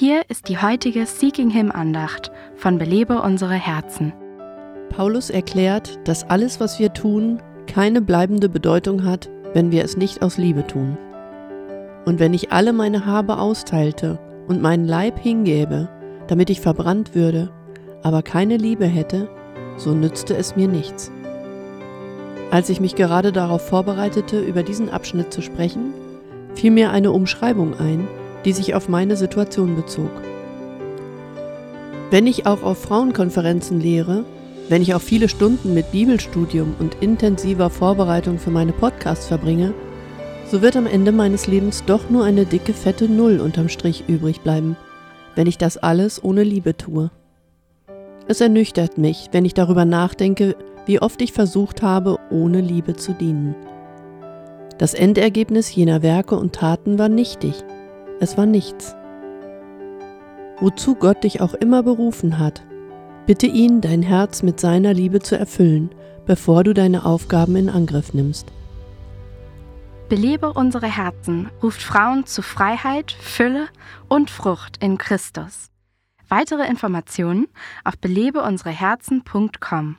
Hier ist die heutige Seeking Him Andacht von Belebe unsere Herzen. Paulus erklärt, dass alles, was wir tun, keine bleibende Bedeutung hat, wenn wir es nicht aus Liebe tun. Und wenn ich alle meine Habe austeilte und meinen Leib hingäbe, damit ich verbrannt würde, aber keine Liebe hätte, so nützte es mir nichts. Als ich mich gerade darauf vorbereitete, über diesen Abschnitt zu sprechen, fiel mir eine Umschreibung ein, die sich auf meine Situation bezog. Wenn ich auch auf Frauenkonferenzen lehre, wenn ich auch viele Stunden mit Bibelstudium und intensiver Vorbereitung für meine Podcasts verbringe, so wird am Ende meines Lebens doch nur eine dicke, fette Null unterm Strich übrig bleiben, wenn ich das alles ohne Liebe tue. Es ernüchtert mich, wenn ich darüber nachdenke, wie oft ich versucht habe, ohne Liebe zu dienen. Das Endergebnis jener Werke und Taten war nichtig, es war nichts. Wozu Gott dich auch immer berufen hat, bitte ihn, dein Herz mit seiner Liebe zu erfüllen, bevor du deine Aufgaben in Angriff nimmst. Belebe unsere Herzen ruft Frauen zu Freiheit, Fülle und Frucht in Christus. Weitere Informationen auf belebeunsereherzen.com.